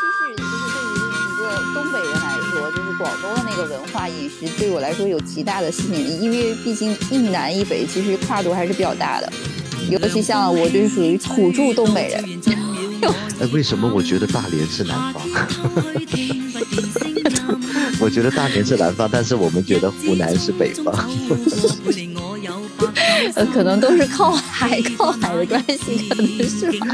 其实就是对于一个东北人来说，就是广东的那个文化饮食，对我来说有极大的吸引力，因为毕竟一南一北，其实跨度还是比较大的。尤其像我，就是属于土著东北人。哎，为什么我觉得大连是南方？我觉得大连是南方，但是我们觉得湖南是北方。呃，可能都是靠海，靠海的关系，可能是吧。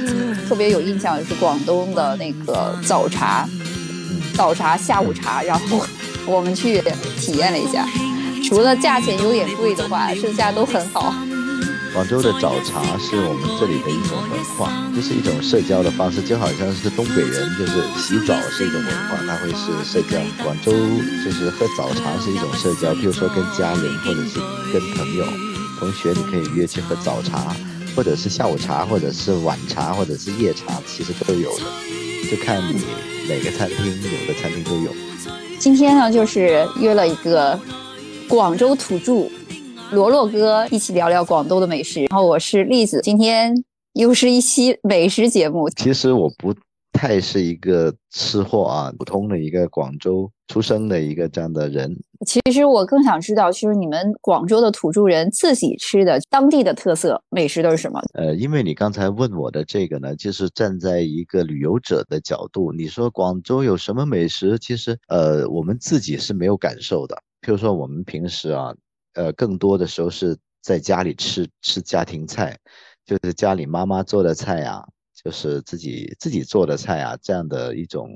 特别有印象的是广东的那个早茶，早茶、下午茶，然后我们去体验了一下，除了价钱有点贵的话，剩下都很好。广州的早茶是我们这里的一种文化，就是一种社交的方式，就好像是东北人就是洗澡是一种文化，它会是社交。广州就是喝早茶是一种社交，比如说跟家人或者是跟朋友、同学，你可以约去喝早茶，或者是下午茶，或者是晚茶，或者是夜茶，其实都有的，就看你哪个餐厅，有的餐厅都有。今天呢，就是约了一个广州土著。罗罗哥一起聊聊广东的美食，然后我是栗子，今天又是一期美食节目。其实我不太是一个吃货啊，普通的一个广州出生的一个这样的人。其实我更想知道，就是你们广州的土著人自己吃的当地的特色美食都是什么？呃，因为你刚才问我的这个呢，就是站在一个旅游者的角度，你说广州有什么美食？其实呃，我们自己是没有感受的。譬如说我们平时啊。呃，更多的时候是在家里吃吃家庭菜，就是家里妈妈做的菜呀，就是自己自己做的菜啊，这样的一种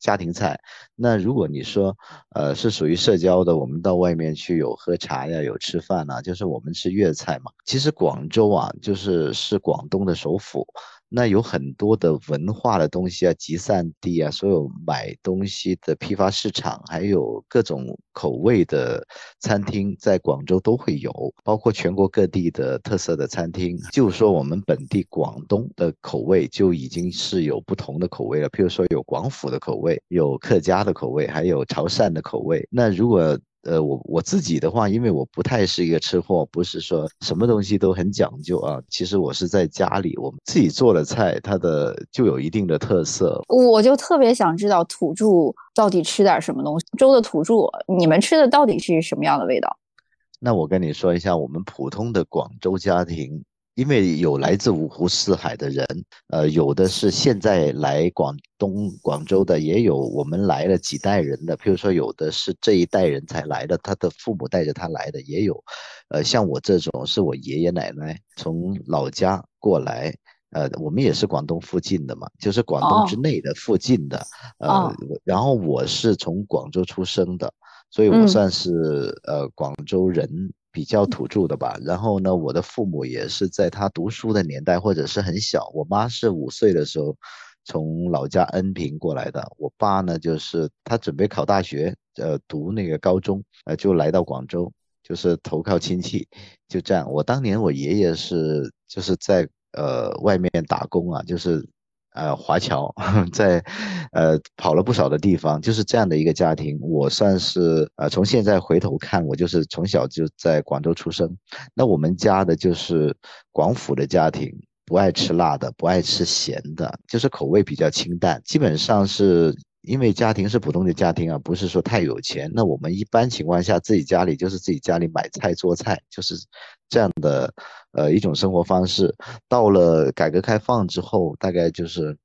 家庭菜。那如果你说，呃，是属于社交的，我们到外面去有喝茶呀，有吃饭呐，就是我们吃粤菜嘛。其实广州啊，就是是广东的首府。那有很多的文化的东西啊，集散地啊，所有买东西的批发市场，还有各种口味的餐厅，在广州都会有，包括全国各地的特色的餐厅。就说我们本地广东的口味就已经是有不同的口味了，譬如说有广府的口味，有客家的口味，还有潮汕的口味。那如果呃，我我自己的话，因为我不太是一个吃货，不是说什么东西都很讲究啊。其实我是在家里，我们自己做的菜，它的就有一定的特色。我就特别想知道土著到底吃点什么东西。粥的土著，你们吃的到底是什么样的味道？那我跟你说一下，我们普通的广州家庭。因为有来自五湖四海的人，呃，有的是现在来广东广州的，也有我们来了几代人的。譬如说，有的是这一代人才来的，他的父母带着他来的，也有。呃，像我这种是我爷爷奶奶从老家过来，呃，我们也是广东附近的嘛，就是广东之内的附近的。呃，然后我是从广州出生的，所以我算是呃广州人。比较土著的吧，然后呢，我的父母也是在他读书的年代，或者是很小，我妈是五岁的时候从老家恩平过来的，我爸呢就是他准备考大学，呃，读那个高中，呃，就来到广州，就是投靠亲戚，就这样。我当年我爷爷是就是在呃外面打工啊，就是。呃，华侨在呃跑了不少的地方，就是这样的一个家庭。我算是呃从现在回头看，我就是从小就在广州出生。那我们家的就是广府的家庭，不爱吃辣的，不爱吃咸的，就是口味比较清淡。基本上是因为家庭是普通的家庭啊，不是说太有钱。那我们一般情况下自己家里就是自己家里买菜做菜，就是这样的。呃，一种生活方式，到了改革开放之后，大概就是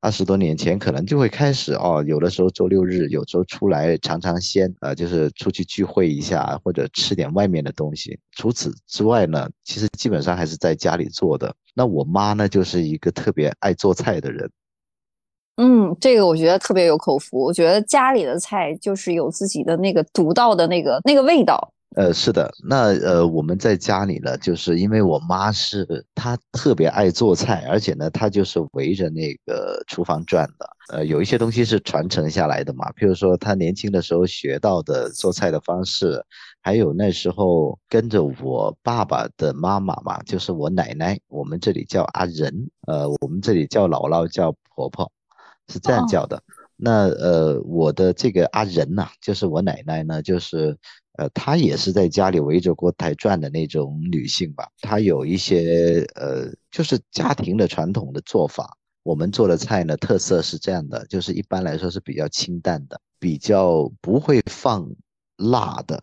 二十多年前，可能就会开始哦，有的时候周六日，有时候出来尝尝鲜，呃，就是出去聚会一下，或者吃点外面的东西。除此之外呢，其实基本上还是在家里做的。那我妈呢，就是一个特别爱做菜的人。嗯，这个我觉得特别有口福。我觉得家里的菜就是有自己的那个独到的那个那个味道。呃，是的，那呃，我们在家里呢，就是因为我妈是她特别爱做菜，而且呢，她就是围着那个厨房转的。呃，有一些东西是传承下来的嘛，譬如说她年轻的时候学到的做菜的方式，还有那时候跟着我爸爸的妈妈嘛，就是我奶奶，我们这里叫阿仁，呃，我们这里叫姥姥叫婆婆，是这样叫的。那呃，我的这个阿仁呐，就是我奶奶呢，就是。呃，她也是在家里围着锅台转的那种女性吧？她有一些呃，就是家庭的传统的做法，我们做的菜呢，特色是这样的，就是一般来说是比较清淡的，比较不会放辣的。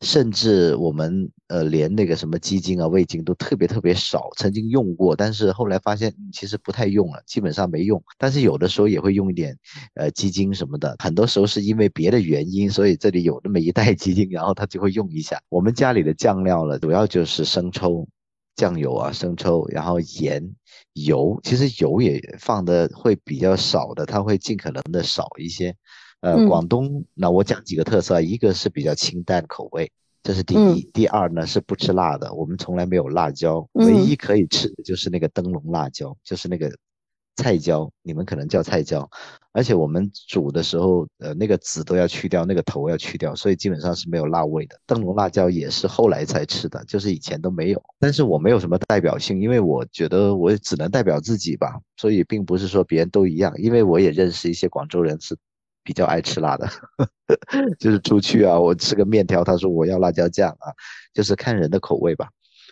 甚至我们呃连那个什么鸡精啊味精都特别特别少，曾经用过，但是后来发现其实不太用了，基本上没用。但是有的时候也会用一点呃鸡精什么的，很多时候是因为别的原因，所以这里有那么一袋鸡精，然后他就会用一下。我们家里的酱料呢，主要就是生抽、酱油啊，生抽，然后盐、油，其实油也放的会比较少的，它会尽可能的少一些。呃，广东那我讲几个特色，一个是比较清淡口味，这是第一。第二呢是不吃辣的，我们从来没有辣椒，唯一可以吃的就是那个灯笼辣椒，就是那个菜椒，你们可能叫菜椒。而且我们煮的时候，呃，那个籽都要去掉，那个头要去掉，所以基本上是没有辣味的。灯笼辣椒也是后来才吃的，就是以前都没有。但是我没有什么代表性，因为我觉得我只能代表自己吧，所以并不是说别人都一样，因为我也认识一些广州人是。比较爱吃辣的，就是出去啊，我吃个面条，他说我要辣椒酱啊，就是看人的口味吧。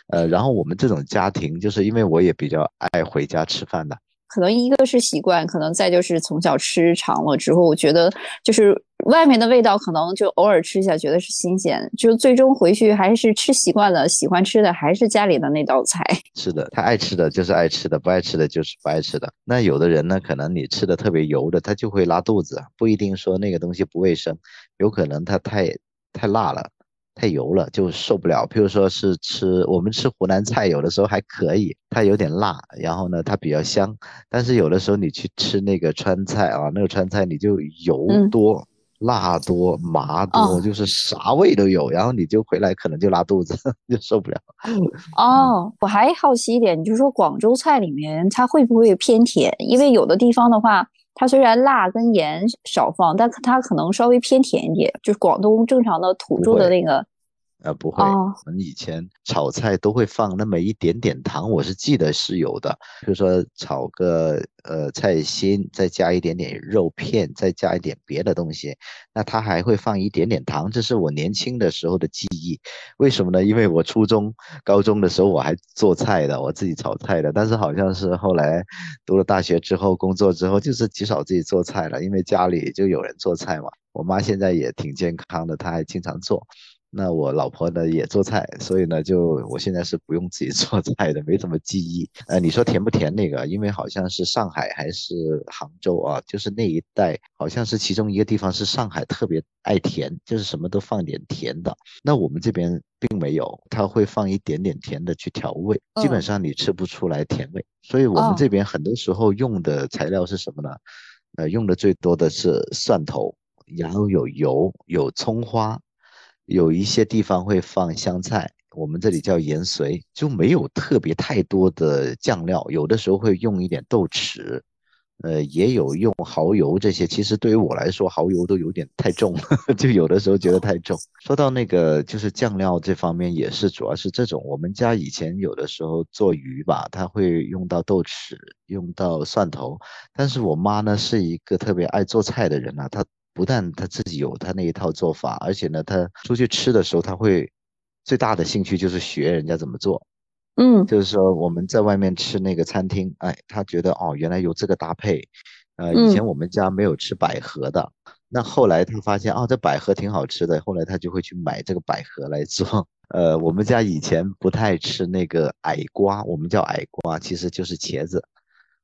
呃，然后我们这种家庭，就是因为我也比较爱回家吃饭的。可能一个是习惯，可能再就是从小吃长了之后，我觉得就是外面的味道，可能就偶尔吃一下觉得是新鲜，就最终回去还是吃习惯了，喜欢吃的还是家里的那道菜。是的，他爱吃的就是爱吃的，不爱吃的就是不爱吃的。那有的人呢，可能你吃的特别油的，他就会拉肚子，不一定说那个东西不卫生，有可能他太太辣了。太油了就受不了，譬如说是吃我们吃湖南菜，有的时候还可以，它有点辣，然后呢它比较香。但是有的时候你去吃那个川菜啊，那个川菜你就油多、辣多、麻多，就是啥味都有，然后你就回来可能就拉肚子，就受不了。哦，我还好奇一点，你就说广州菜里面它会不会偏甜？因为有的地方的话。它虽然辣跟盐少放，但它可能稍微偏甜一点，就是广东正常的土著的那个。呃，不会，我们以前炒菜都会放那么一点点糖，我是记得是有的。比如说炒个呃菜心，再加一点点肉片，再加一点别的东西，那他还会放一点点糖，这是我年轻的时候的记忆。为什么呢？因为我初中、高中的时候我还做菜的，我自己炒菜的。但是好像是后来读了大学之后，工作之后就是极少自己做菜了，因为家里就有人做菜嘛。我妈现在也挺健康的，她还经常做。那我老婆呢也做菜，所以呢就我现在是不用自己做菜的，没什么记忆。呃，你说甜不甜那个？因为好像是上海还是杭州啊，就是那一带，好像是其中一个地方是上海特别爱甜，就是什么都放点甜的。那我们这边并没有，他会放一点点甜的去调味，基本上你吃不出来甜味。所以我们这边很多时候用的材料是什么呢？呃，用的最多的是蒜头，然后有油，有葱花。有一些地方会放香菜，我们这里叫盐水，就没有特别太多的酱料。有的时候会用一点豆豉，呃，也有用蚝油这些。其实对于我来说，蚝油都有点太重，就有的时候觉得太重。说到那个就是酱料这方面，也是主要是这种。我们家以前有的时候做鱼吧，他会用到豆豉，用到蒜头。但是我妈呢是一个特别爱做菜的人啊，她。不但他自己有他那一套做法，而且呢，他出去吃的时候，他会最大的兴趣就是学人家怎么做。嗯，就是说我们在外面吃那个餐厅，哎，他觉得哦，原来有这个搭配。呃，以前我们家没有吃百合的，那后来他发现哦，这百合挺好吃的，后来他就会去买这个百合来做。呃，我们家以前不太吃那个矮瓜，我们叫矮瓜，其实就是茄子。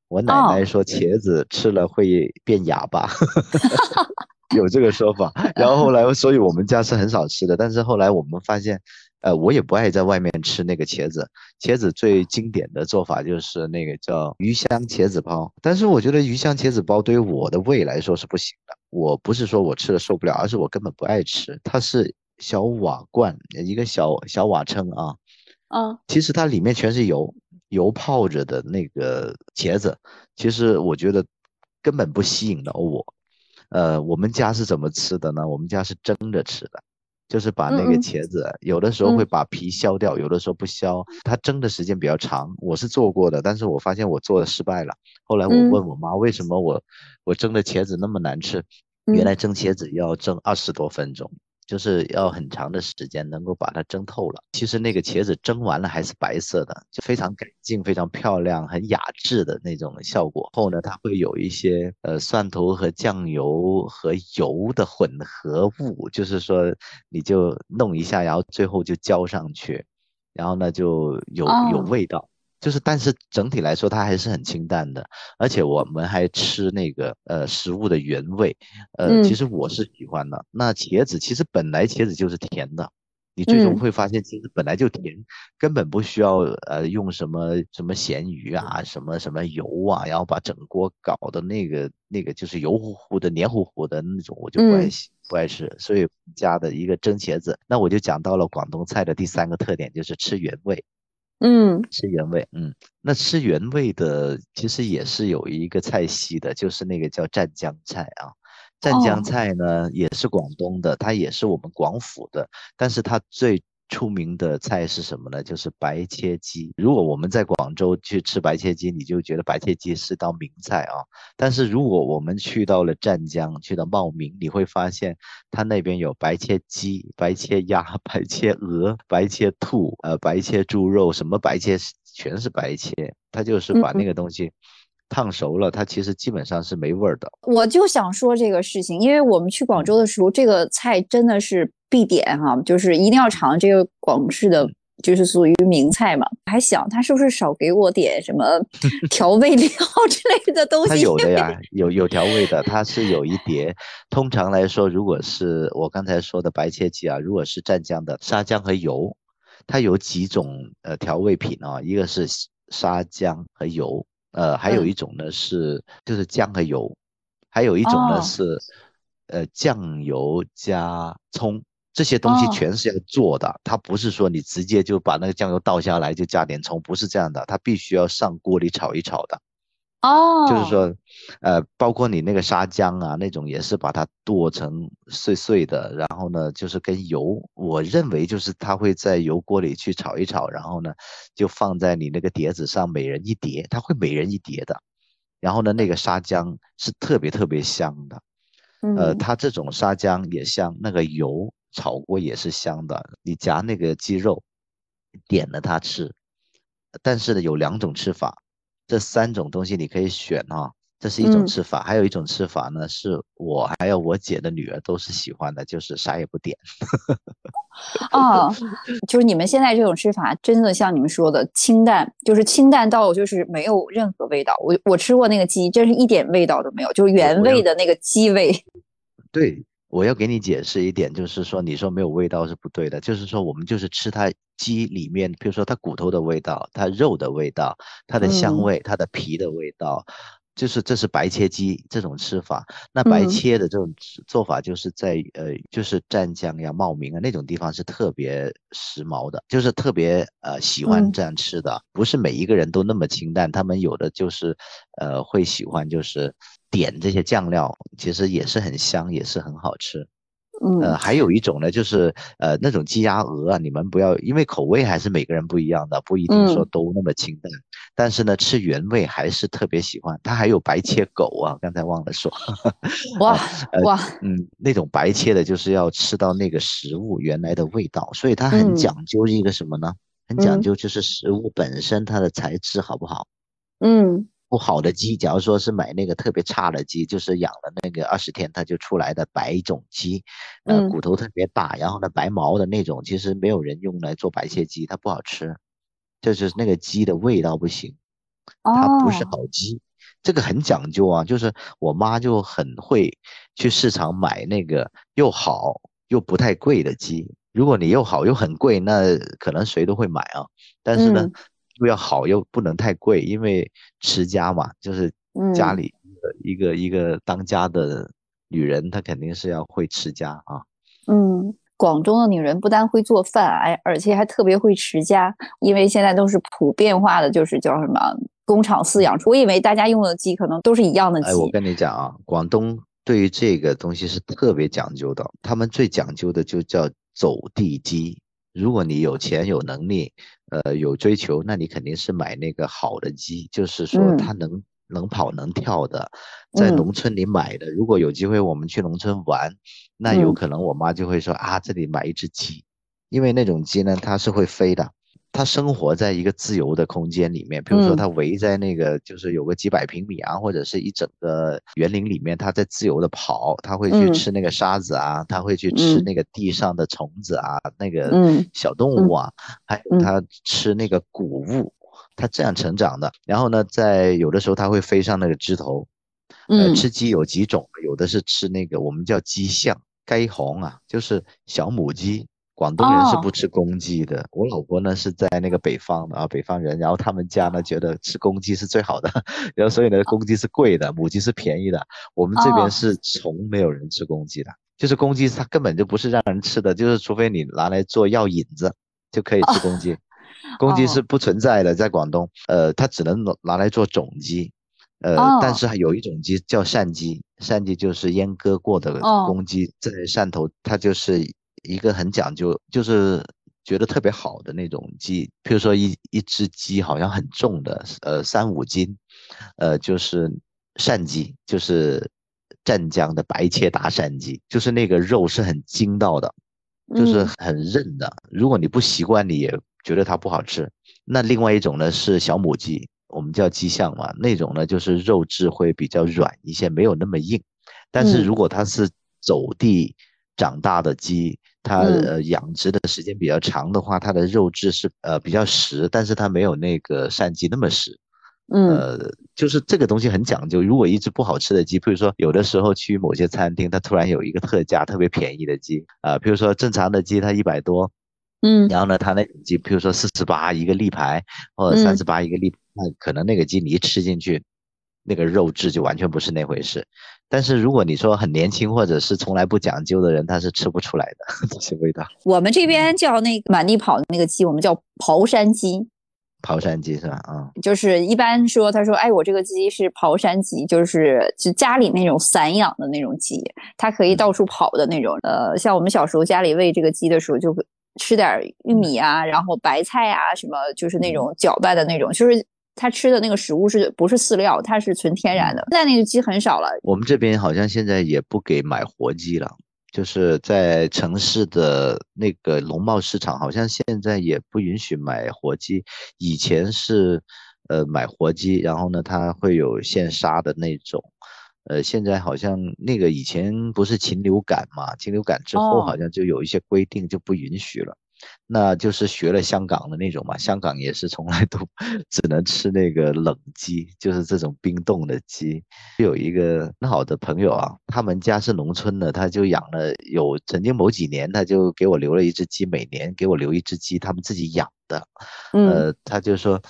我奶奶说茄子吃了会变哑巴。有这个说法，然后后来，所以我们家是很少吃的。但是后来我们发现，呃，我也不爱在外面吃那个茄子。茄子最经典的做法就是那个叫鱼香茄子包。但是我觉得鱼香茄子包对于我的胃来说是不行的。我不是说我吃了受不了，而是我根本不爱吃。它是小瓦罐，一个小小瓦称啊。嗯。其实它里面全是油，油泡着的那个茄子。其实我觉得根本不吸引到我。呃，我们家是怎么吃的呢？我们家是蒸着吃的，就是把那个茄子，有的时候会把皮削掉，有的时候不削。它蒸的时间比较长，我是做过的，但是我发现我做的失败了。后来我问我妈，为什么我我蒸的茄子那么难吃？原来蒸茄子要蒸二十多分钟，就是要很长的时间能够把它蒸透了。其实那个茄子蒸完了还是白色的，就非常干净、非常漂亮、很雅致的那种效果。后呢，它会有一些呃蒜头和酱油和油的混合物，就是说你就弄一下，然后最后就浇上去，然后呢就有有味道。就是，但是整体来说，它还是很清淡的，而且我们还吃那个呃食物的原味，呃，其实我是喜欢的。那茄子其实本来茄子就是甜的，你最终会发现其实本来就甜，根本不需要呃用什么什么咸鱼啊，什么什么油啊，然后把整锅搞的那个那个就是油乎乎的、黏糊糊的那种，我就不爱喜不爱吃。所以家的一个蒸茄子，那我就讲到了广东菜的第三个特点，就是吃原味。嗯，吃原味，嗯，那吃原味的其实也是有一个菜系的，就是那个叫湛江菜啊。湛江菜呢也是广东的，它也是我们广府的，但是它最。出名的菜是什么呢？就是白切鸡。如果我们在广州去吃白切鸡，你就觉得白切鸡是道名菜啊。但是如果我们去到了湛江，去到茂名，你会发现它那边有白切鸡、白切鸭、白切鹅、白切兔，呃，白切猪肉，什么白切全是白切。它就是把那个东西烫熟了，它其实基本上是没味儿的。我就想说这个事情，因为我们去广州的时候，这个菜真的是。必点哈，就是一定要尝这个广式的，就是属于名菜嘛。还想他是不是少给我点什么 调味料 之类的东西？他有的 呀，有有调味的，它是有一碟。通常来说，如果是我刚才说的白切鸡啊，如果是湛江的沙姜和油，它有几种呃调味品啊，一个是沙姜和油，呃，还有一种呢是就是姜和油，还有一种呢是呃酱油加葱。这些东西全是要做的，它不是说你直接就把那个酱油倒下来就加点葱，不是这样的，它必须要上锅里炒一炒的。哦，就是说，呃，包括你那个沙姜啊，那种也是把它剁成碎碎的，然后呢，就是跟油，我认为就是它会在油锅里去炒一炒，然后呢，就放在你那个碟子上，每人一碟，它会每人一碟的。然后呢，那个沙姜是特别特别香的，呃，它这种沙姜也香，那个油。炒锅也是香的，你夹那个鸡肉，点了它吃。但是呢，有两种吃法，这三种东西你可以选啊。这是一种吃法，还有一种吃法呢，是我还有我姐的女儿都是喜欢的，就是啥也不点。哦，就是你们现在这种吃法，真的像你们说的清淡，就是清淡到就是没有任何味道。我我吃过那个鸡，真是一点味道都没有，就是原味的那个鸡味。对。我要给你解释一点，就是说你说没有味道是不对的，就是说我们就是吃它鸡里面，比如说它骨头的味道、它肉的味道、它的香味、它的皮的味道，就是这是白切鸡这种吃法。那白切的这种做法，就是在呃，就是湛江呀、茂名啊那种地方是特别时髦的，就是特别呃喜欢这样吃的，不是每一个人都那么清淡，他们有的就是呃会喜欢就是。点这些酱料其实也是很香，也是很好吃。嗯，呃，还有一种呢，就是呃那种鸡鸭鹅啊，你们不要，因为口味还是每个人不一样的，不一定说都那么清淡。但是呢，吃原味还是特别喜欢。它还有白切狗啊，刚才忘了说。哇哇，嗯，那种白切的，就是要吃到那个食物原来的味道，所以它很讲究一个什么呢？很讲究就是食物本身它的材质好不好？嗯。不好的鸡，假如说是买那个特别差的鸡，就是养了那个二十天它就出来的白种鸡，呃，骨头特别大，然后呢白毛的那种，其实没有人用来做白切鸡，它不好吃，就是那个鸡的味道不行，它不是好鸡，这个很讲究啊。就是我妈就很会去市场买那个又好又不太贵的鸡，如果你又好又很贵，那可能谁都会买啊，但是呢。又要好又不能太贵，因为持家嘛，就是家里一个一个当家的女人，她肯定是要会持家啊。嗯，广东的女人不但会做饭，哎，而且还特别会持家，因为现在都是普遍化的，就是叫什么工厂饲养出。我以为大家用的鸡可能都是一样的鸡。哎，我跟你讲啊，广东对于这个东西是特别讲究的，他们最讲究的就叫走地鸡。如果你有钱有能力，呃，有追求，那你肯定是买那个好的鸡，就是说它能能跑能跳的，在农村里买的。如果有机会我们去农村玩，那有可能我妈就会说啊，这里买一只鸡，因为那种鸡呢，它是会飞的。它生活在一个自由的空间里面，比如说它围在那个就是有个几百平米啊，或者是一整个园林里面，它在自由的跑，它会去吃那个沙子啊，它会去吃那个地上的虫子啊，那个小动物啊，还有它吃那个谷物，它这样成长的。然后呢，在有的时候它会飞上那个枝头，呃，吃鸡有几种，有的是吃那个我们叫鸡象，该红啊，就是小母鸡。广东人是不吃公鸡的，我老婆呢是在那个北方的啊，北方人，然后他们家呢觉得吃公鸡是最好的，然后所以呢公鸡是贵的，母鸡是便宜的。我们这边是从没有人吃公鸡的，就是公鸡它根本就不是让人吃的，就是除非你拿来做药引子就可以吃公鸡，公鸡是不存在的，在广东，呃，它只能拿来做种鸡，呃，但是还有一种鸡叫鳝鸡，扇鸡就是阉割过的公鸡，在汕头它就是。一个很讲究，就是觉得特别好的那种鸡，譬如说一一只鸡好像很重的，呃三五斤，呃就是鳝鸡，就是湛江的白切大鳝鸡，就是那个肉是很筋道的，就是很韧的。如果你不习惯，你也觉得它不好吃。那另外一种呢是小母鸡，我们叫鸡象嘛，那种呢就是肉质会比较软一些，没有那么硬。但是如果它是走地长大的鸡，它呃养殖的时间比较长的话，它的肉质是呃比较实，但是它没有那个鳝鸡那么实。嗯，呃，就是这个东西很讲究。如果一只不好吃的鸡，比如说有的时候去某些餐厅，它突然有一个特价特别便宜的鸡啊，比如说正常的鸡它一百多，嗯，然后呢它那种鸡，比如说四十八一个立牌或者三十八一个立，那可能那个鸡你一吃进去，那个肉质就完全不是那回事。但是如果你说很年轻或者是从来不讲究的人，他是吃不出来的 这些味道。我们这边叫那个满地跑的那个鸡，我们叫刨山鸡。刨山鸡是吧？啊，就是一般说，他说，哎，我这个鸡是刨山鸡，就是就家里那种散养的那种鸡，它可以到处跑的那种。呃，像我们小时候家里喂这个鸡的时候，就吃点玉米啊，然后白菜啊，什么就是那种搅拌的那种，就是。它吃的那个食物是不是饲料？它是纯天然的。现在那个鸡很少了。我们这边好像现在也不给买活鸡了，就是在城市的那个农贸市场，好像现在也不允许买活鸡。以前是，呃，买活鸡，然后呢，它会有现杀的那种。呃，现在好像那个以前不是禽流感嘛？禽流感之后好像就有一些规定就不允许了。那就是学了香港的那种嘛，香港也是从来都 只能吃那个冷鸡，就是这种冰冻的鸡。有一个很好的朋友啊，他们家是农村的，他就养了有曾经某几年，他就给我留了一只鸡，每年给我留一只鸡，他们自己养的。呃，他就说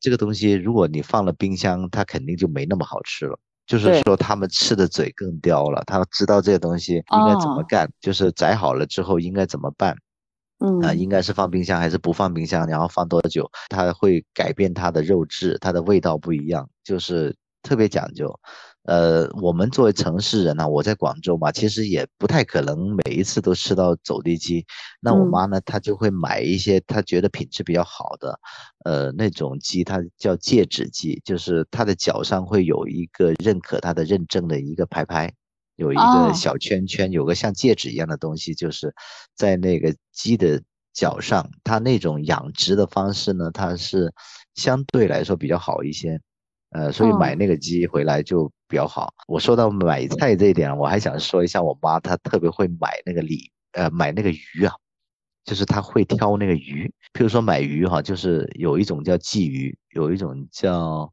这个东西如果你放了冰箱，它肯定就没那么好吃了。就是说他们吃的嘴更刁了，他知道这个东西应该怎么干，就是宰好了之后应该怎么办。嗯啊，应该是放冰箱还是不放冰箱？然后放多久，它会改变它的肉质，它的味道不一样，就是特别讲究。呃，我们作为城市人呢，我在广州嘛，其实也不太可能每一次都吃到走地鸡。那我妈呢，她就会买一些她觉得品质比较好的，呃，那种鸡，它叫戒指鸡，就是它的脚上会有一个认可它的认证的一个牌牌。有一个小圈圈，有个像戒指一样的东西，就是在那个鸡的脚上。它那种养殖的方式呢，它是相对来说比较好一些，呃，所以买那个鸡回来就比较好。我说到买菜这一点，我还想说一下，我妈她特别会买那个鲤，呃，买那个鱼啊，就是她会挑那个鱼。譬如说买鱼哈，就是有一种叫鲫鱼，有一种叫。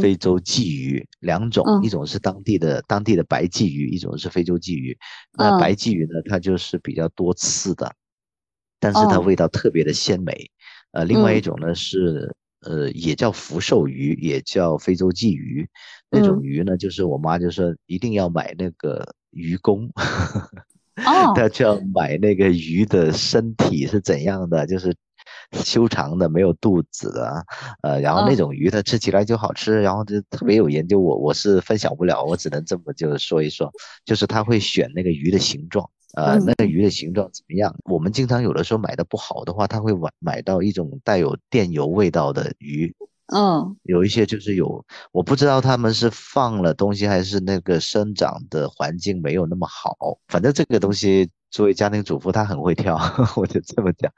非洲鲫鱼两种，一种是当地的当地的白鲫鱼，一种是非洲鲫鱼。那白鲫鱼呢，它就是比较多刺的，但是它味道特别的鲜美。呃，另外一种呢是呃也叫福寿鱼，也叫非洲鲫鱼。那种鱼呢，就是我妈就说一定要买那个鱼公，她就要买那个鱼的身体是怎样的，就是。修长的没有肚子的，呃，然后那种鱼它吃起来就好吃，然后就特别有研究。我我是分享不了，我只能这么就是说一说，就是他会选那个鱼的形状，呃，那个鱼的形状怎么样？我们经常有的时候买的不好的话，他会买买到一种带有电油味道的鱼，嗯，有一些就是有，我不知道他们是放了东西还是那个生长的环境没有那么好，反正这个东西。作为家庭主妇，她很会挑，我就这么讲。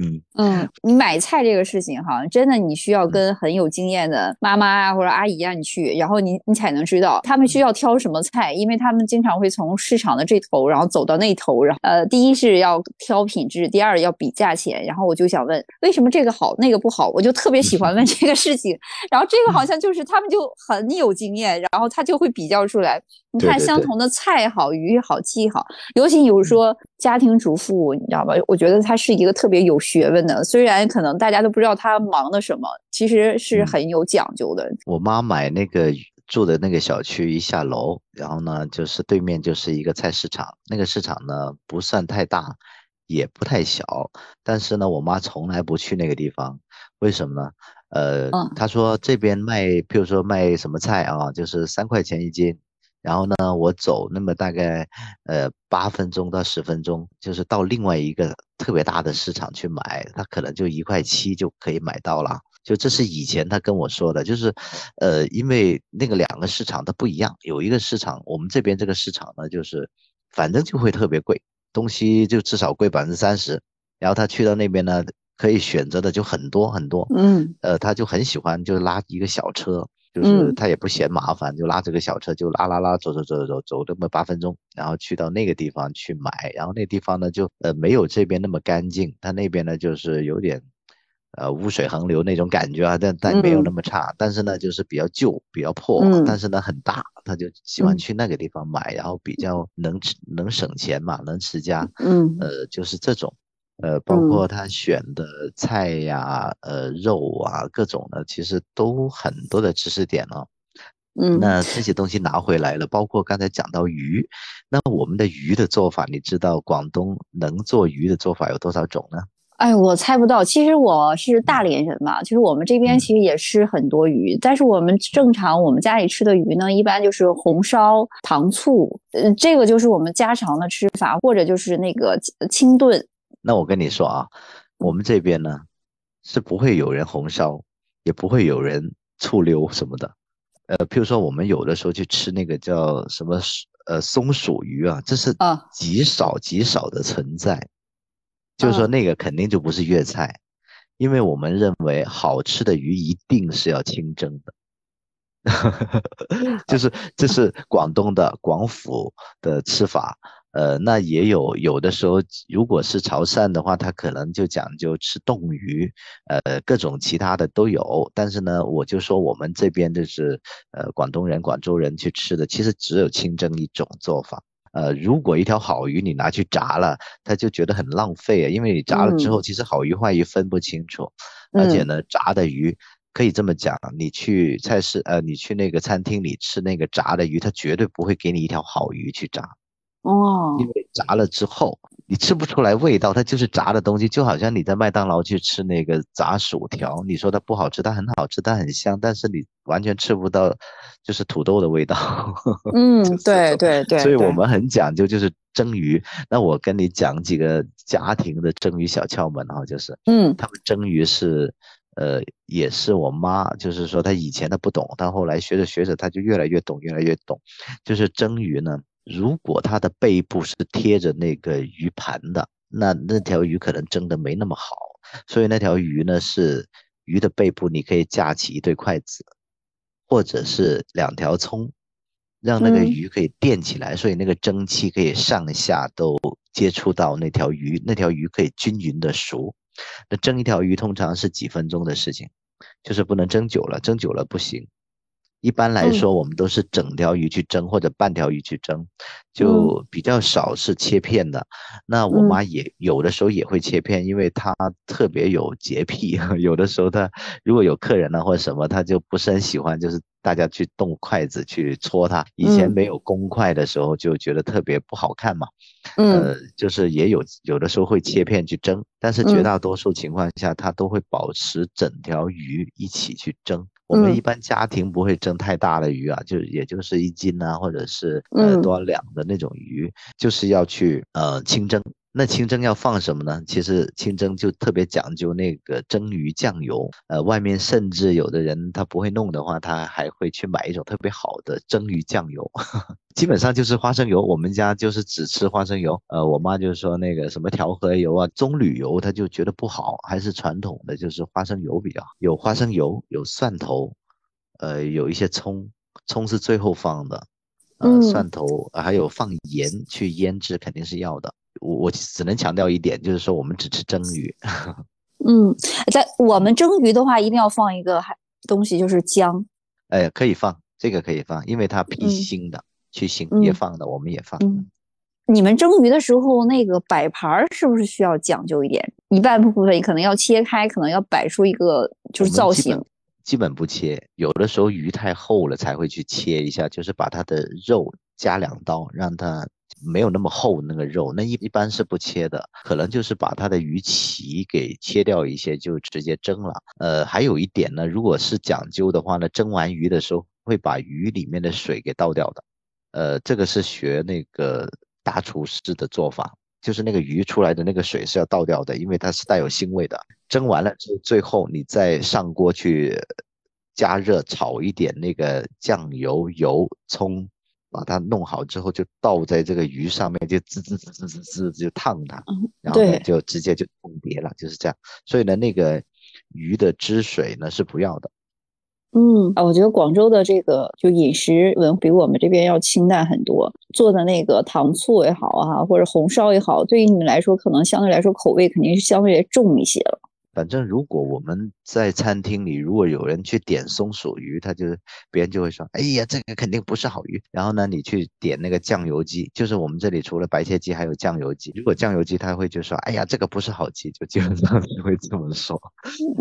嗯嗯，你买菜这个事情哈，真的你需要跟很有经验的妈妈啊或者阿姨啊你去，然后你你才能知道他们需要挑什么菜，因为他们经常会从市场的这头，然后走到那头，然后呃，第一是要挑品质，第二要比价钱。然后我就想问，为什么这个好那个不好？我就特别喜欢问这个事情。然后这个好像就是他们就很有经验，然后他就会比较出来。你看相同的菜好鱼好鸡好，尤其有说。家庭主妇，你知道吧？我觉得她是一个特别有学问的，虽然可能大家都不知道她忙的什么，其实是很有讲究的。我妈买那个住的那个小区，一下楼，然后呢，就是对面就是一个菜市场，那个市场呢不算太大，也不太小，但是呢，我妈从来不去那个地方，为什么呢？呃，她说这边卖，譬如说卖什么菜啊，就是三块钱一斤。然后呢，我走那么大概呃八分钟到十分钟，就是到另外一个特别大的市场去买，他可能就一块七就可以买到了。就这是以前他跟我说的，就是，呃，因为那个两个市场它不一样，有一个市场，我们这边这个市场呢，就是反正就会特别贵，东西就至少贵百分之三十。然后他去到那边呢，可以选择的就很多很多，嗯，呃，他就很喜欢就拉一个小车。就是他也不嫌麻烦，就拉这个小车，就拉拉拉走走走走走走这么八分钟，然后去到那个地方去买，然后那地方呢就呃没有这边那么干净，他那边呢就是有点呃污水横流那种感觉啊，但但没有那么差，但是呢就是比较旧比较破，但是呢很大，他就喜欢去那个地方买，然后比较能吃能省钱嘛，能持家，嗯，呃就是这种。呃，包括他选的菜呀，呃，肉啊，各种的，其实都很多的知识点哦。嗯，那这些东西拿回来了，包括刚才讲到鱼，那我们的鱼的做法，你知道广东能做鱼的做法有多少种呢？哎，我猜不到。其实我是大连人嘛，就是我们这边其实也吃很多鱼，但是我们正常我们家里吃的鱼呢，一般就是红烧、糖醋，呃，这个就是我们家常的吃法，或者就是那个清炖。那我跟你说啊，我们这边呢是不会有人红烧，也不会有人醋溜什么的。呃，譬如说我们有的时候去吃那个叫什么呃松鼠鱼啊，这是极少极少的存在。就是说那个肯定就不是粤菜，因为我们认为好吃的鱼一定是要清蒸的。就是这是广东的广府的吃法。呃，那也有有的时候，如果是潮汕的话，他可能就讲究吃冻鱼，呃，各种其他的都有。但是呢，我就说我们这边就是呃广东人、广州人去吃的，其实只有清蒸一种做法。呃，如果一条好鱼你拿去炸了，他就觉得很浪费啊，因为你炸了之后，其实好鱼坏鱼分不清楚。而且呢，炸的鱼可以这么讲，你去菜市呃，你去那个餐厅里吃那个炸的鱼，他绝对不会给你一条好鱼去炸。哦，因为炸了之后你吃不出来味道，它就是炸的东西，就好像你在麦当劳去吃那个炸薯条，你说它不好吃，它很好吃，它很香，但是你完全吃不到就是土豆的味道。嗯，对对对。所以我们很讲究，就是蒸鱼。那我跟你讲几个家庭的蒸鱼小窍门哈，就是嗯，他们蒸鱼是呃，也是我妈，就是说她以前她不懂，但后来学着学着，她就越来越懂，越来越懂，就是蒸鱼呢。如果它的背部是贴着那个鱼盘的，那那条鱼可能蒸的没那么好。所以那条鱼呢，是鱼的背部，你可以架起一对筷子，或者是两条葱，让那个鱼可以垫起来，所以那个蒸汽可以上下都接触到那条鱼，那条鱼可以均匀的熟。那蒸一条鱼通常是几分钟的事情，就是不能蒸久了，蒸久了不行。一般来说，我们都是整条鱼去蒸或者半条鱼去蒸，就比较少是切片的。那我妈也有的时候也会切片，因为她特别有洁癖。有的时候她如果有客人呢或者什么，她就不是很喜欢，就是大家去动筷子去戳它。以前没有公筷的时候，就觉得特别不好看嘛。呃，就是也有有的时候会切片去蒸，但是绝大多数情况下，她都会保持整条鱼一起去蒸。我们一般家庭不会蒸太大的鱼啊，就也就是一斤啊，或者是呃多少两的那种鱼，就是要去呃清蒸。那清蒸要放什么呢？其实清蒸就特别讲究那个蒸鱼酱油，呃，外面甚至有的人他不会弄的话，他还会去买一种特别好的蒸鱼酱油，基本上就是花生油。我们家就是只吃花生油，呃，我妈就说那个什么调和油啊、棕榈油，她就觉得不好，还是传统的就是花生油比较好。有花生油，有蒜头，呃，有一些葱，葱是最后放的，呃，蒜头还有放盐去腌制，肯定是要的。我我只能强调一点，就是说我们只吃蒸鱼。嗯，在我们蒸鱼的话，一定要放一个还东西，就是姜。哎，可以放，这个可以放，因为它辟腥的，去腥也放的，我们也放。你们蒸鱼的时候，那个摆盘是不是需要讲究一点？一半部分可能要切开，可能要摆出一个就是造型。基本不切，有的时候鱼太厚了才会去切一下，就是把它的肉加两刀，让它。没有那么厚那个肉，那一一般是不切的，可能就是把它的鱼鳍给切掉一些，就直接蒸了。呃，还有一点呢，如果是讲究的话呢，蒸完鱼的时候会把鱼里面的水给倒掉的。呃，这个是学那个大厨师的做法，就是那个鱼出来的那个水是要倒掉的，因为它是带有腥味的。蒸完了之后，最后你再上锅去加热炒一点那个酱油、油、葱。把它弄好之后，就倒在这个鱼上面，就滋滋滋滋滋滋就烫它，然后呢就直接就崩碟了，就是这样。所以呢，那个鱼的汁水呢是不要的。嗯啊，我觉得广州的这个就饮食文比我们这边要清淡很多，做的那个糖醋也好啊，或者红烧也好，对于你们来说，可能相对来说口味肯定是相对重一些了。反正如果我们在餐厅里，如果有人去点松鼠鱼，他就别人就会说：“哎呀，这个肯定不是好鱼。”然后呢，你去点那个酱油鸡，就是我们这里除了白切鸡还有酱油鸡。如果酱油鸡，他会就说：“哎呀，这个不是好鸡。”就基本上就会这么说。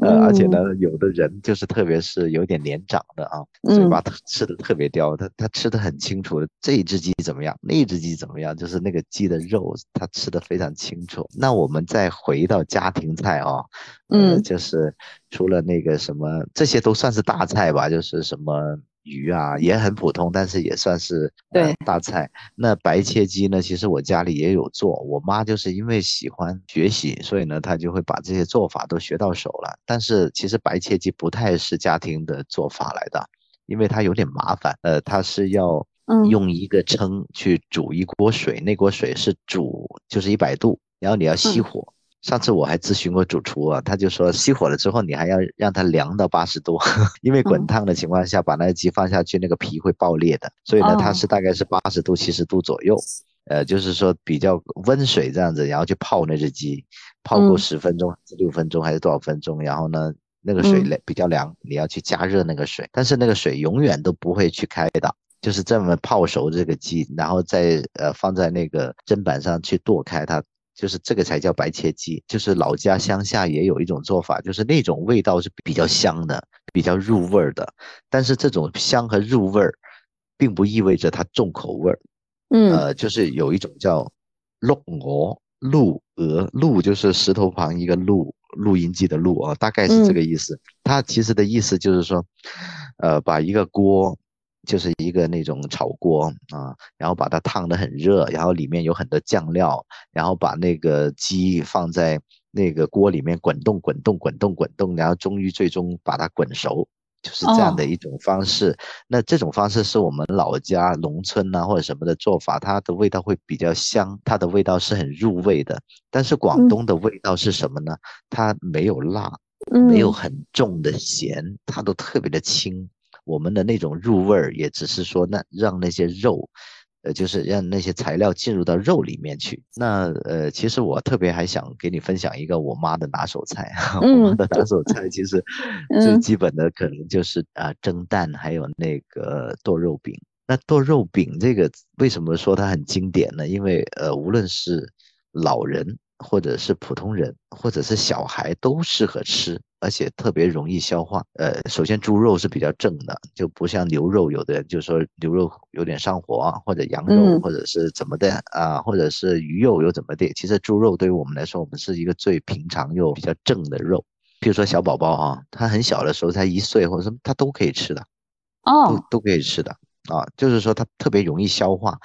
呃，而且呢，有的人就是特别是有点年长的啊，嘴巴吃的特别刁，他他吃的很清楚，这一只鸡怎么样，那只鸡怎么样，就是那个鸡的肉他吃的非常清楚。那我们再回到家庭菜啊。嗯，就是除了那个什么，这些都算是大菜吧。就是什么鱼啊，也很普通，但是也算是对大菜。那白切鸡呢？其实我家里也有做，我妈就是因为喜欢学习，所以呢，她就会把这些做法都学到手了。但是其实白切鸡不太是家庭的做法来的，因为它有点麻烦。呃，它是要用一个称去煮一锅水，那锅水是煮就是一百度，然后你要熄火。上次我还咨询过主厨啊，他就说熄火了之后，你还要让它凉到八十度，因为滚烫的情况下把那个鸡放下去，那个皮会爆裂的。所以呢，它是大概是八十度、七十度左右，呃，就是说比较温水这样子，然后去泡那只鸡，泡够十分钟、六分钟还是多少分钟，然后呢，那个水凉比较凉，你要去加热那个水，但是那个水永远都不会去开的，就是这么泡熟这个鸡，然后再呃放在那个砧板上去剁开它。就是这个才叫白切鸡，就是老家乡下也有一种做法，就是那种味道是比较香的，比较入味儿的。但是这种香和入味儿，并不意味着它重口味儿。嗯，呃，就是有一种叫鹿鹅，鹿鹅，鹿就是石头旁一个录，录音机的录啊，大概是这个意思。它其实的意思就是说，呃，把一个锅。就是一个那种炒锅啊，然后把它烫得很热，然后里面有很多酱料，然后把那个鸡放在那个锅里面滚动、滚动、滚动、滚动，然后终于最终把它滚熟，就是这样的一种方式。那这种方式是我们老家农村呐或者什么的做法，它的味道会比较香，它的味道是很入味的。但是广东的味道是什么呢？它没有辣，没有很重的咸，它都特别的轻。我们的那种入味儿，也只是说那让那些肉，呃，就是让那些材料进入到肉里面去。那呃，其实我特别还想给你分享一个我妈的拿手菜。我妈的拿手菜其实最基本的可能就是啊蒸蛋，还有那个剁肉饼。那剁肉饼这个为什么说它很经典呢？因为呃，无论是老人。或者是普通人，或者是小孩都适合吃，而且特别容易消化。呃，首先猪肉是比较正的，就不像牛肉，有的人就说牛肉有点上火，或者羊肉，或者是怎么的啊，或者是鱼肉又怎么的。其实猪肉对于我们来说，我们是一个最平常又比较正的肉。比如说小宝宝啊，他很小的时候才一岁或者什么，他都可以吃的，哦，都都可以吃的。啊，就是说它特别容易消化，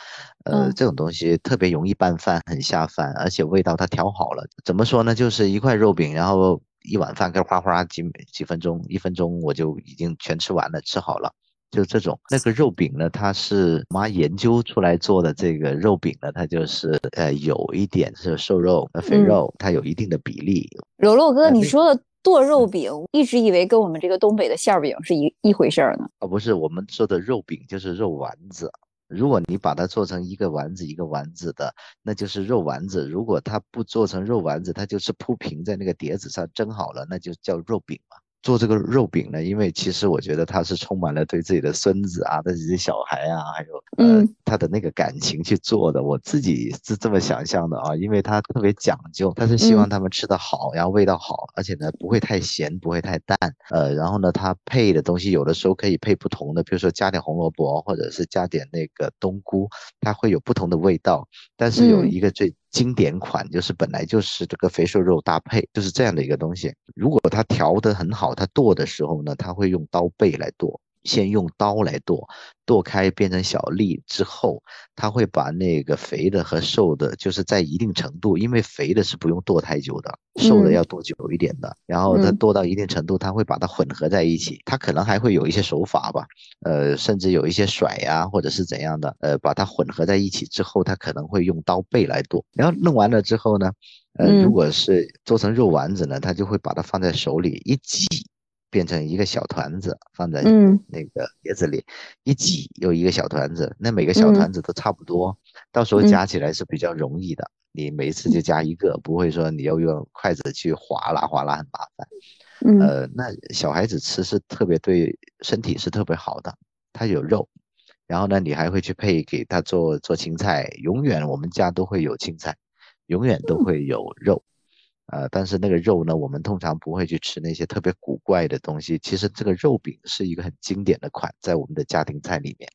呃，嗯这种东西特别容易拌饭，很下饭，而且味道它调好了。怎么说呢？就是一块肉饼，然后一碗饭，跟哗哗几几分钟，一分钟我就已经全吃完了，吃好了。就这种那个肉饼呢，它是妈研究出来做的。这个肉饼呢，它就是呃有一点是瘦肉、呃肥嗯肉，它有一定的比例。柔柔哥，你说的剁肉饼，一直以为跟我们这个东北的馅儿饼是一一回事儿呢。哦，不是，我们说的肉饼就是肉丸子。如果你把它做成一个丸子一个丸子的，那就是肉丸子；如果它不做成肉丸子，它就是铺平在那个碟子上蒸好了，那就叫肉饼嘛。做这个肉饼呢，因为其实我觉得他是充满了对自己的孙子啊、对自己的小孩啊，还有呃嗯他的那个感情去做的。我自己是这么想象的啊，因为他特别讲究，他是希望嗯他们吃的好，然后味道好，而且呢不会太咸，不会太淡。呃，然后呢，他配的东西有的时候可以配不同的，比如说加点红萝卜，或者是加点那个冬菇，它会有不同的味道。但是有嗯一个最经典款，就是本来就是这个肥瘦肉搭配，就是这样的一个东西。如果它调得很好，它剁的时候呢，它会用刀背来剁。先用刀来剁，剁开变成小粒之后，它会把那个肥的和瘦的，就是在一定程度，因为肥的是不用剁太久的，瘦的嗯要剁久一点的。然后它嗯剁到一定程度，它会把它混合在一起。它可能还会有一些手法吧，呃，甚至有一些甩呀、或者是怎样的，呃，把它混合在一起之后，它可能会用刀背来剁。然后弄完了之后呢，呃，如嗯果是做成肉丸子呢，它就会把它放在手里一挤，变成一个小团子，放在嗯那个碟子里一挤，有一个小团子。那每个小嗯团子都差不多，到时候嗯夹起来是比较容易的。你每一次就夹一个，不会说你要用筷子去划拉划拉很麻烦。嗯呃，那小孩子吃是特别对身体是特别好的，它有肉，然后呢，你还会去配给他做做青菜，永远我们家都会有青菜，永远都会有肉，呃，但是那个肉呢，我们通常不会去吃那些特别古怪的东西。其实这个肉饼是一个很经典的款，在我们的家庭菜里面。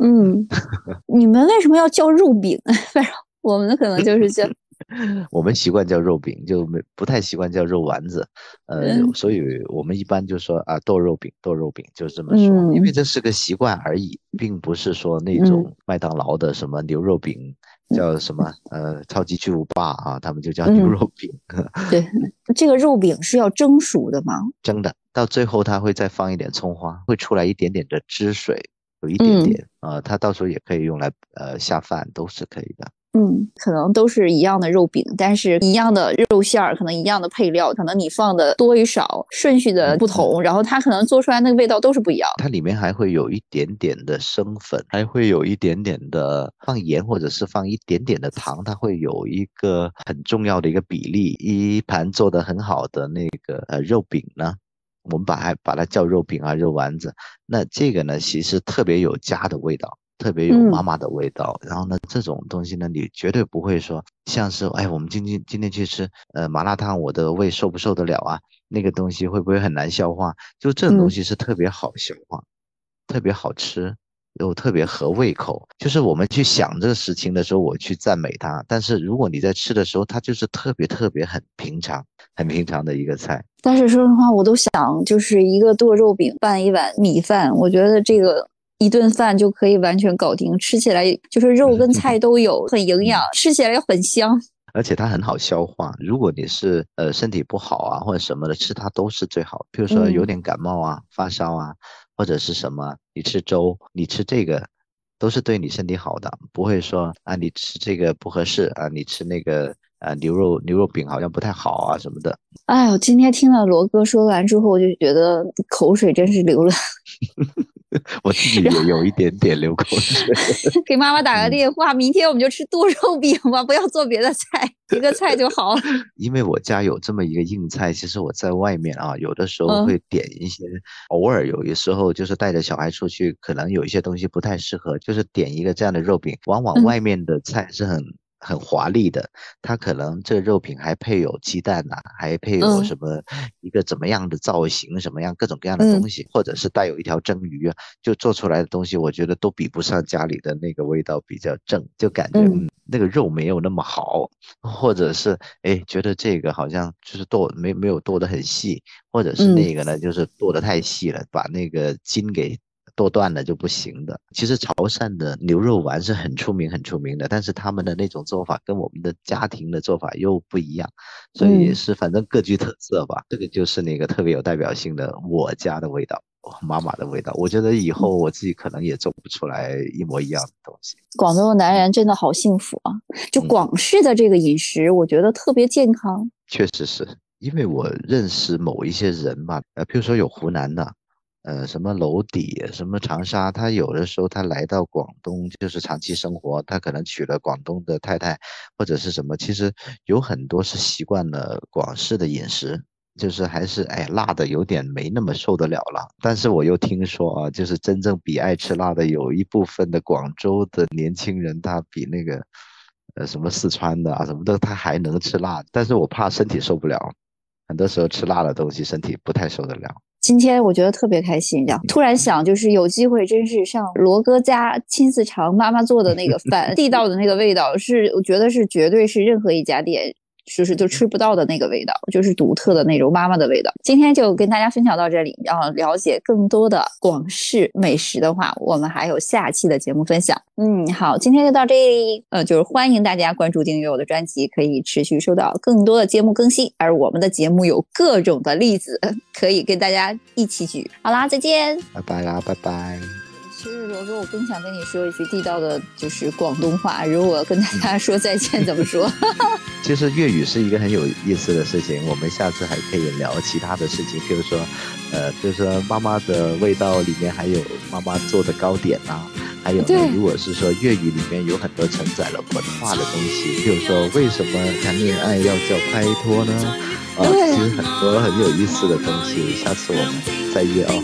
嗯，你们为什么要叫肉饼？反正我们可能就是叫 我们习惯叫肉饼，就没不太习惯叫肉丸子，呃，嗯所以我们一般就说啊剁肉饼，剁肉饼就这么说，因为嗯这是个习惯而已，并不是说那嗯种麦当劳的什么牛肉饼叫什么呃超级巨无霸啊，他们就叫牛嗯肉饼，对这个肉饼是要蒸熟的吗？蒸的，到最后它会再放一点葱花，会出来一点点的汁水，有一点嗯点，呃，它到时候也可以用来呃下饭，都是可以的。嗯，可能都是一样的肉饼，但是一样的肉馅儿，可能一样的配料，可能你放的多与少，顺序的不同，然后它可能做出来那个味道都是不一样。它里面还会有一点点的生粉，还会有一点点的放盐或者是放一点点的糖，它会有一个很重要的一个比例。一盘做的很好的那个呃肉饼呢，我们把它把它叫肉饼啊肉丸子，那这个呢其实特别有家的味道。特别有嗯妈妈的味道，然后呢，这种东西呢，你绝对不会说像是，哎，我们今天今天去吃呃麻辣烫，我的胃受不受得了啊？那个东西会不会很难消化？就这种东嗯西是特别好消化，特别好吃，又特别合胃口。就是我们去想这个事情的时候，我去赞美它，但是如果你在吃的时候，它就是特别特别很平常、很平常的一个菜。但是说实话，我都想就是一个剁肉饼拌一碗米饭，我觉得这个一顿饭就可以完全搞定，吃起来就是肉跟菜 都有，很营养，吃起来又很香。而且它很好消化。如果你是呃身体不好啊或者什么的，吃它都是最好。比如说有嗯点感冒啊、发烧啊，或者是什么，你吃粥，你吃这个都是对你身体好的，不会说啊你吃这个不合适啊，你吃那个啊牛肉牛肉饼好像不太好啊什么的。哎呦，今天听了罗哥说完之后，我就觉得口水真是流了。我自己也有一点点流口水。给妈妈打个嗯电话，明天我们就吃剁肉饼吧，不要做别的菜，一个菜就好了。因为我家有这么一个硬菜，其实我在外面啊，有的时候嗯会点一些，偶尔有的时候就是带着小孩出去，可能有一些东西不太适合，就是点一个这样的肉饼，往往嗯外面的菜是很。很华丽的，它可能这个肉品还配有鸡蛋呐、还配有嗯。什么一个怎么样的造型，什么样各种各样的嗯。东西，或者是带有一条蒸鱼啊，就做出来的东西，我觉得都比不上家里的那个味道比较正，就感觉那个肉没有那么好，或者是哎觉得这个好像就是剁没没有剁得很细，或者是嗯。那个呢就是剁得太细了，把那个筋给剁断了就不行的。其实潮汕的牛肉丸是很出名很出名的，但是他们的那种做法跟我们的家庭的做法又不一样，所以也是反正各具特色吧。这个就是那个特别有代表性的我家的味道。妈妈的味道，我觉得以后我自己可能也做不出来一模一样的东西。广东的男人真的好幸福啊！就广式的这个饮食，我觉得特别健康。确实是因为我认识某一些人嘛，呃，比如说有湖南的，呃，什么娄底，什么长沙，他有的时候他来到广东就是长期生活，他可能娶了广东的太太或者是什么，其实有很多是习惯了广式的饮食。就是还是哎辣的有点没那么受得了了，但是我又听说啊，就是真正比爱吃辣的有一部分的广州的年轻人，他比那个呃什么四川的啊什么的，他还能吃辣，但是我怕身体受不了，很多时候吃辣的东西身体不太受得了。今天我觉得特别开心，这样突然想就是有机会真是上罗哥家亲自尝妈妈做的那个饭，地道的那个味道是我觉得是绝对是任何一家店。就是就吃不到的那个味道，就是独特的那种妈妈的味道。今天就跟大家分享到这里，然后了解更多的广式美食的话，我们还有下期的节目分享。嗯，好，今天就到这里。呃，就是欢迎大家关注订阅我的专辑，可以持续收到更多的节目更新。而我们的节目有各种的例子，可以跟大家一起举。好啦，再见，拜拜啦，拜拜。其实罗哥，我更想跟你说一句地道的，就是广东话。如果跟大家说再见，怎么说？其实粤语是一个很有意思的事情，我们下次还可以聊其他的事情，比如说，呃，就是说妈妈的味道里面还有妈妈做的糕点啊，还有呢，如果是说粤语里面有很多承载了文化的东西，比如说为什么谈恋爱要叫拍拖呢？啊，其实很多很有意思的东西，下次我们再约哦。